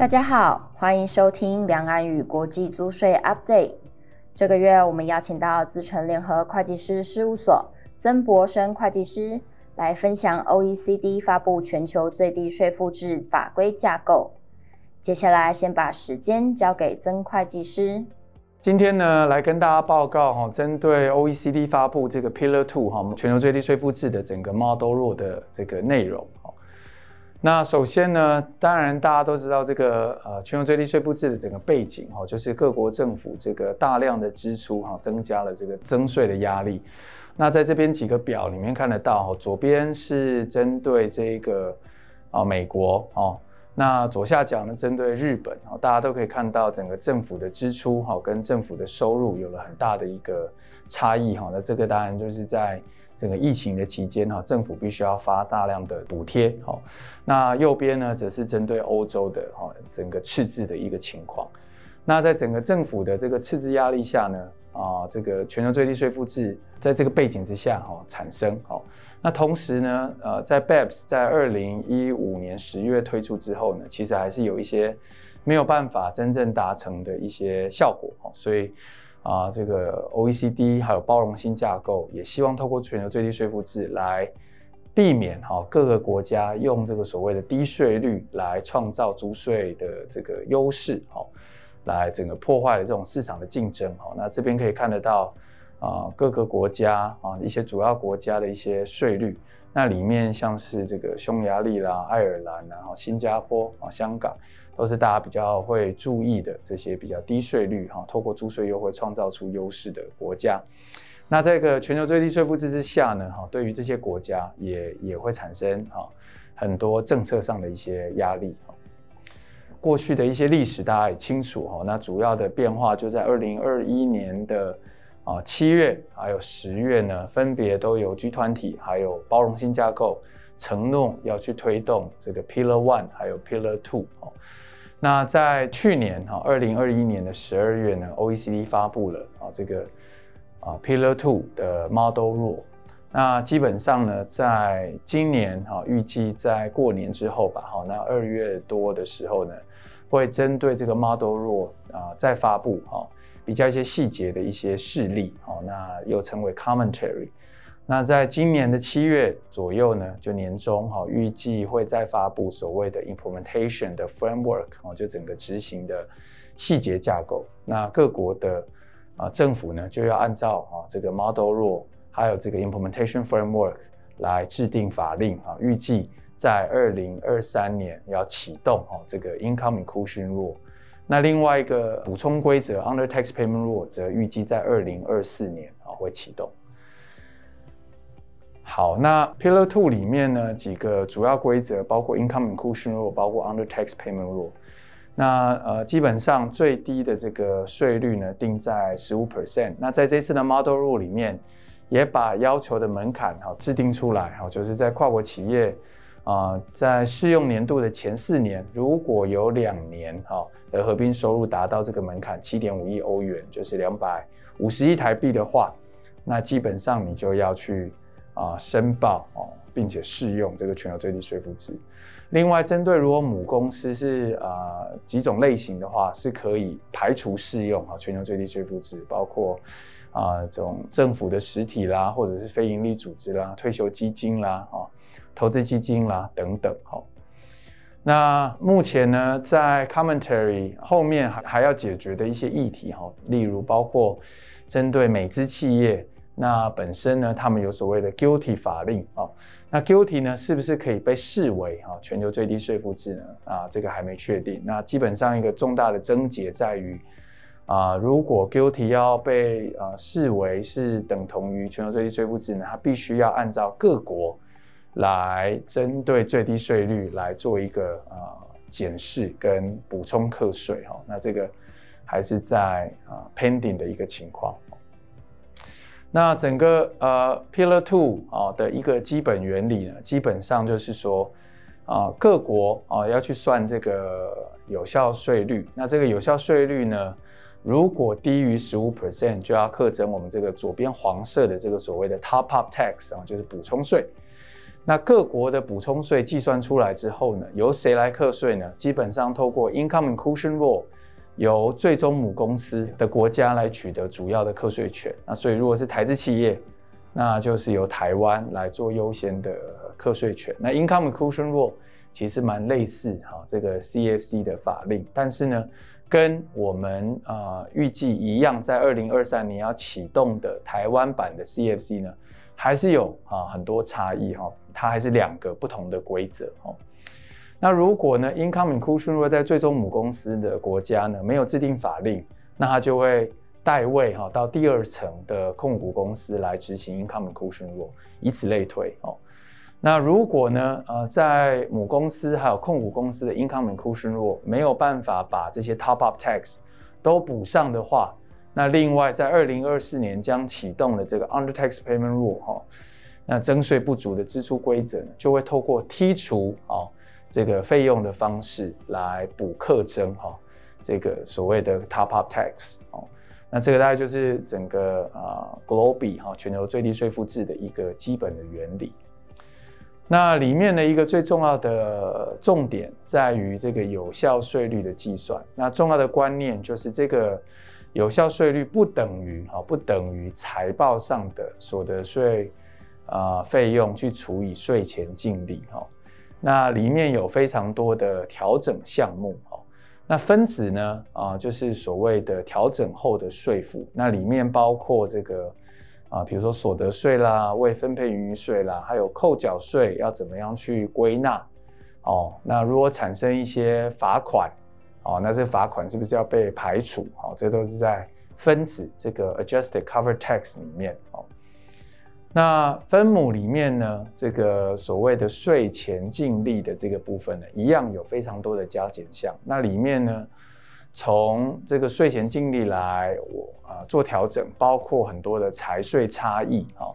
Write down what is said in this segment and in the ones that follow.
大家好，欢迎收听两岸与国际租税 Update。这个月我们邀请到资诚联合会计师事务所曾博生会计师来分享 OECD 发布全球最低税负制法规架构。接下来先把时间交给曾会计师。今天呢，来跟大家报告哈，针对 OECD 发布这个 Pillar Two 哈，全球最低税负制的整个 Model Rule 的这个内容。那首先呢，当然大家都知道这个呃全球最低税负制的整个背景哈，就是各国政府这个大量的支出哈，增加了这个征税的压力。那在这边几个表里面看得到，左边是针对这个啊美国哦，那左下角呢针对日本啊，大家都可以看到整个政府的支出哈跟政府的收入有了很大的一个差异哈。那这个当然就是在。整个疫情的期间哈，政府必须要发大量的补贴。好，那右边呢，则是针对欧洲的哈整个赤字的一个情况。那在整个政府的这个赤字压力下呢，啊，这个全球最低税负制在这个背景之下哈产生。好，那同时呢，呃，在 BEPS 在二零一五年十月推出之后呢，其实还是有一些没有办法真正达成的一些效果。所以。啊，这个 OECD 还有包容性架构，也希望透过全球最低税负制来避免哈各个国家用这个所谓的低税率来创造租税的这个优势，哈，来整个破坏了这种市场的竞争，哈。那这边可以看得到啊，各个国家啊一些主要国家的一些税率，那里面像是这个匈牙利啦、爱尔兰然后新加坡啊、香港。都是大家比较会注意的这些比较低税率哈，透过租税优惠创造出优势的国家。那这个全球最低税负制之下呢，哈，对于这些国家也也会产生哈很多政策上的一些压力。过去的一些历史大家也清楚哈，那主要的变化就在二零二一年的啊七月还有十月呢，分别都有 G 团体还有包容性架构承诺要去推动这个 Pillar One 还有 Pillar Two 哦。那在去年哈，二零二一年的十二月呢，OECD 发布了啊这个啊 Pillar Two 的 Model Rule。那基本上呢，在今年哈，预计在过年之后吧，哈，那二月多的时候呢，会针对这个 Model Rule 啊再发布哈，比较一些细节的一些事例，好，那又称为 Commentary。那在今年的七月左右呢，就年中哈，预计会再发布所谓的 implementation 的 framework 哦，就整个执行的细节架构。那各国的啊政府呢，就要按照啊这个 model rule，还有这个 implementation framework 来制定法令啊，预计在二零二三年要启动哦这个 income inclusion rule。那另外一个补充规则 under tax payment rule 则预计在二零二四年啊会启动。好，那 Pillar Two 里面呢，几个主要规则包括 Income Inclusion Rule，包括 Under Tax Payment Rule。那呃，基本上最低的这个税率呢，定在十五 percent。那在这次的 Model Rule 里面，也把要求的门槛哈制定出来哈，就是在跨国企业啊、在适用年度的前四年，如果有两年哈的合并收入达到这个门槛七点五亿欧元，就是两百五十亿台币的话，那基本上你就要去。啊，申报哦，并且适用这个全球最低税负制。另外，针对如果母公司是啊几种类型的话，是可以排除适用啊全球最低税负制，包括啊这种政府的实体啦，或者是非营利组织啦、退休基金啦、啊投资基金啦等等。好，那目前呢，在 commentary 后面还还要解决的一些议题哈，例如包括针对美资企业。那本身呢，他们有所谓的 guilty 法令啊，那 guilty 呢，是不是可以被视为啊全球最低税负制呢？啊，这个还没确定。那基本上一个重大的症结在于啊，如果 guilty 要被啊视为是等同于全球最低税负制呢，它必须要按照各国来针对最低税率来做一个啊检视跟补充课税哈。那这个还是在啊 pending 的一个情况。那整个呃 Pillar Two 啊的一个基本原理呢，基本上就是说啊各国啊要去算这个有效税率。那这个有效税率呢，如果低于十五 percent，就要课征我们这个左边黄色的这个所谓的 Top Up Tax 啊，就是补充税。那各国的补充税计算出来之后呢，由谁来课税呢？基本上透过 Income Inclusion Rule，由最终母公司的国家来取得主要的课税权。那所以如果是台资企业，那就是由台湾来做优先的课税权。那 Income Inclusion Rule 其实蛮类似哈这个 CFC 的法令，但是呢，跟我们啊预计一样，在二零二三年要启动的台湾版的 CFC 呢，还是有啊很多差异哈。它还是两个不同的规则哦。那如果呢，income inclusion rule 在最终母公司的国家呢没有制定法令，那它就会代位哈到第二层的控股公司来执行 income inclusion rule，以此类推哦。那如果呢，呃，在母公司还有控股公司的 income inclusion rule 没有办法把这些 top up tax 都补上的话，那另外在二零二四年将启动的这个 under tax payment rule 哈。那征税不足的支出规则呢，就会透过剔除啊这个费用的方式来补课征哈这个所谓的 top up tax 哦。那这个大概就是整个啊 global 哈全球最低税负制的一个基本的原理。那里面的一个最重要的重点在于这个有效税率的计算。那重要的观念就是这个有效税率不等于哈不等于财报上的所得税。啊，费用去除以税前净利哈，那里面有非常多的调整项目哈，那分子呢啊，就是所谓的调整后的税负，那里面包括这个啊，比如说所得税啦、未分配盈余税啦，还有扣缴税要怎么样去归纳哦，那如果产生一些罚款哦，那这罚款是不是要被排除？哦，这都是在分子这个 adjusted cover tax 里面哦。那分母里面呢，这个所谓的税前净利的这个部分呢，一样有非常多的加减项。那里面呢，从这个税前净利来我啊做调整，包括很多的财税差异啊，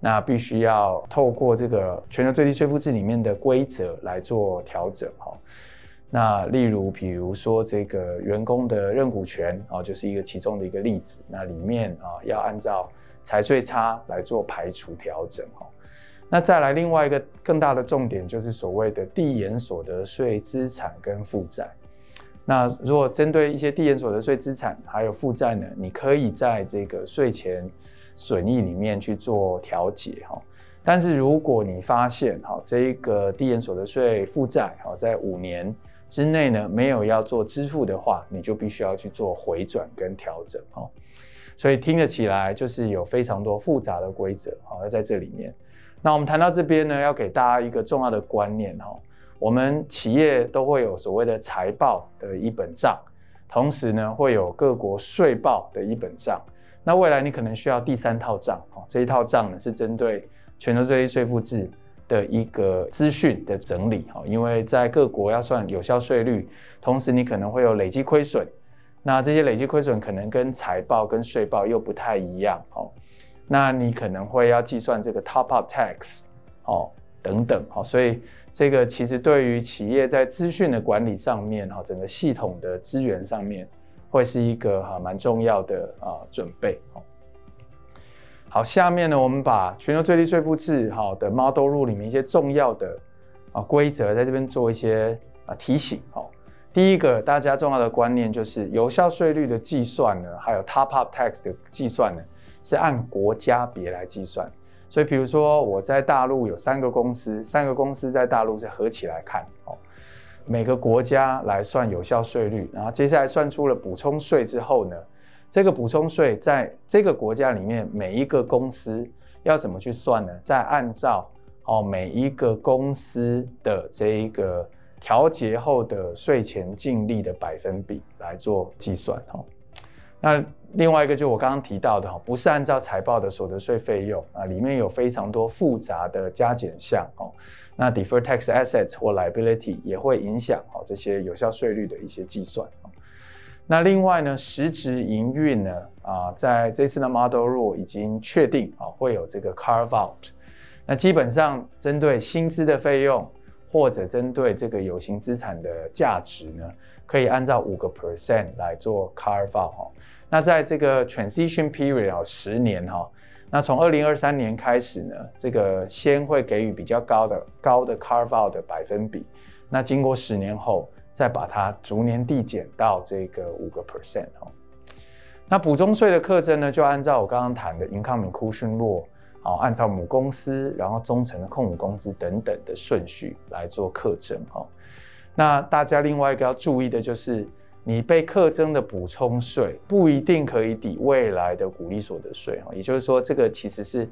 那必须要透过这个全球最低税负制里面的规则来做调整哈。那例如，比如说这个员工的认股权啊，就是一个其中的一个例子。那里面啊，要按照财税差来做排除调整哈，那再来另外一个更大的重点就是所谓的递延所得税资产跟负债。那如果针对一些递延所得税资产还有负债呢，你可以在这个税前损益里面去做调节哈。但是如果你发现哈这一个递延所得税负债哈在五年之内呢没有要做支付的话，你就必须要去做回转跟调整哈。所以听得起来就是有非常多复杂的规则，哈，要在这里面。那我们谈到这边呢，要给大家一个重要的观念哈，我们企业都会有所谓的财报的一本账，同时呢会有各国税报的一本账。那未来你可能需要第三套账，哈，这一套账呢是针对全球最低税负制的一个资讯的整理，哈，因为在各国要算有效税率，同时你可能会有累积亏损。那这些累积亏损可能跟财报跟税报又不太一样哦，那你可能会要计算这个 top up tax 哦等等哦，所以这个其实对于企业在资讯的管理上面哈，整个系统的资源上面会是一个哈蛮重要的啊准备哦。好，下面呢我们把全球最低税负制哈的 model rule 里面一些重要的啊规则在这边做一些啊提醒哦。第一个大家重要的观念就是有效税率的计算呢，还有 top up tax 的计算呢，是按国家别来计算。所以，比如说我在大陆有三个公司，三个公司在大陆是合起来看哦，每个国家来算有效税率，然后接下来算出了补充税之后呢，这个补充税在这个国家里面每一个公司要怎么去算呢？再按照哦每一个公司的这一个。调节后的税前净利的百分比来做计算哦，那另外一个就我刚刚提到的哈，不是按照财报的所得税费用啊，里面有非常多复杂的加减项哦，那 deferred tax assets 或 liability 也会影响哦这些有效税率的一些计算。那另外呢，实质营运呢啊，在这次的 model rule 已经确定啊会有这个 carve out，那基本上针对薪资的费用。或者针对这个有形资产的价值呢，可以按照五个 percent 来做 carve out 哈。那在这个 transition period 啊，十年哈，那从二零二三年开始呢，这个先会给予比较高的高的 carve out 的百分比，那经过十年后，再把它逐年递减到这个五个 percent 哦。那补充税的课征呢，就按照我刚刚谈的 income inclusion law，好，按照母公司，然后中层的控股公司等等的顺序来做课征哈。那大家另外一个要注意的就是。你被课征的补充税不一定可以抵未来的股利所得税哈，也就是说，这个其实是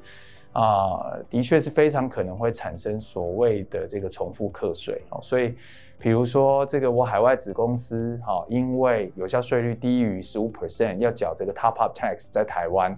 啊，的确是非常可能会产生所谓的这个重复课税哦。所以，比如说这个我海外子公司哈，因为有效税率低于十五 percent，要缴这个 top up tax 在台湾，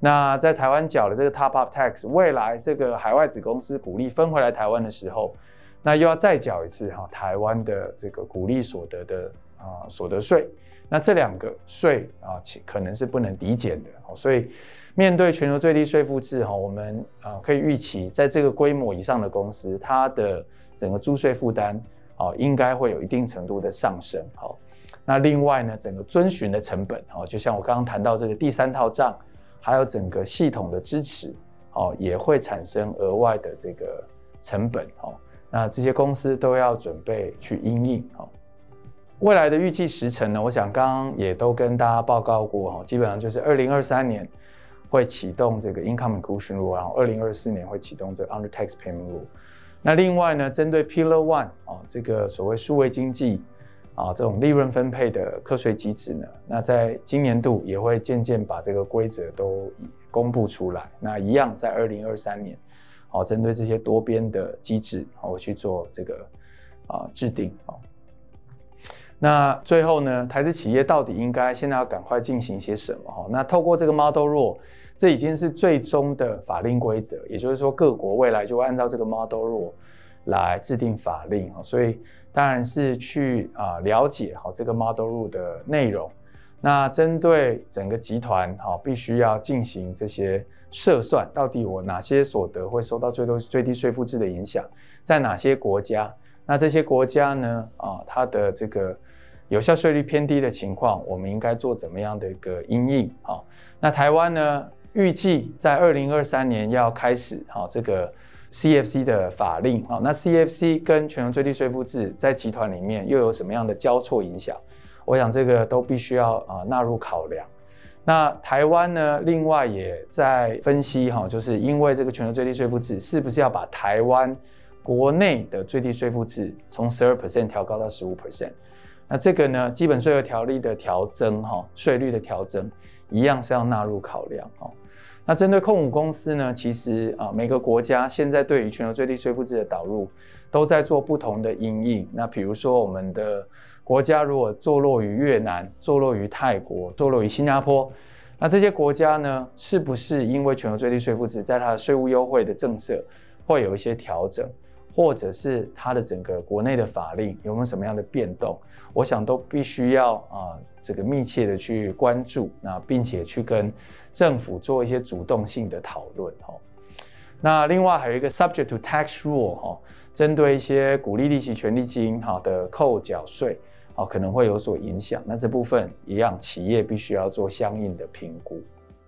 那在台湾缴了这个 top up tax，未来这个海外子公司股利分回来台湾的时候，那又要再缴一次哈，台湾的这个股利所得的。啊，所得税，那这两个税啊，可能是不能抵减的，所以面对全球最低税负制哈，我们啊可以预期，在这个规模以上的公司，它的整个租税负担啊，应该会有一定程度的上升。好，那另外呢，整个遵循的成本啊，就像我刚刚谈到这个第三套账，还有整个系统的支持，哦，也会产生额外的这个成本。哦，那这些公司都要准备去应应。哦。未来的预计时程呢？我想刚刚也都跟大家报告过哈，基本上就是二零二三年会启动这个 income inclusion rule，然后二零二四年会启动这个 under tax payment rule。那另外呢，针对 Pillar One 啊，这个所谓数位经济啊这种利润分配的课税机制呢，那在今年度也会渐渐把这个规则都公布出来。那一样在二零二三年，好，针对这些多边的机制，好，我去做这个啊制定啊。那最后呢，台资企业到底应该现在要赶快进行些什么？哈，那透过这个 Model Rule，这已经是最终的法令规则，也就是说各国未来就会按照这个 Model Rule 来制定法令啊。所以当然是去啊了解好这个 Model Rule 的内容。那针对整个集团哈，必须要进行这些设算，到底我哪些所得会受到最多最低税负制的影响，在哪些国家？那这些国家呢？啊，它的这个有效税率偏低的情况，我们应该做怎么样的一个因应？啊，那台湾呢？预计在二零二三年要开始哈这个 CFC 的法令啊。那 CFC 跟全球最低税负制在集团里面又有什么样的交错影响？我想这个都必须要啊纳入考量。那台湾呢？另外也在分析哈，就是因为这个全球最低税负制，是不是要把台湾？国内的最低税负制从十二 percent 调高到十五 percent，那这个呢，基本税额条例的调增哈，税率的调增一样是要纳入考量哈。那针对控股公司呢，其实啊，每个国家现在对于全球最低税负制的导入都在做不同的因应。那比如说我们的国家如果坐落于越南、坐落于泰国、坐落于新加坡，那这些国家呢，是不是因为全球最低税负制在它的税务优惠的政策会有一些调整？或者是它的整个国内的法令有没有什么样的变动？我想都必须要啊，这个密切的去关注，那并且去跟政府做一些主动性的讨论哈。那另外还有一个 subject to tax rule 哈，针对一些股利利息权利金哈的扣缴税啊，可能会有所影响。那这部分一样，企业必须要做相应的评估。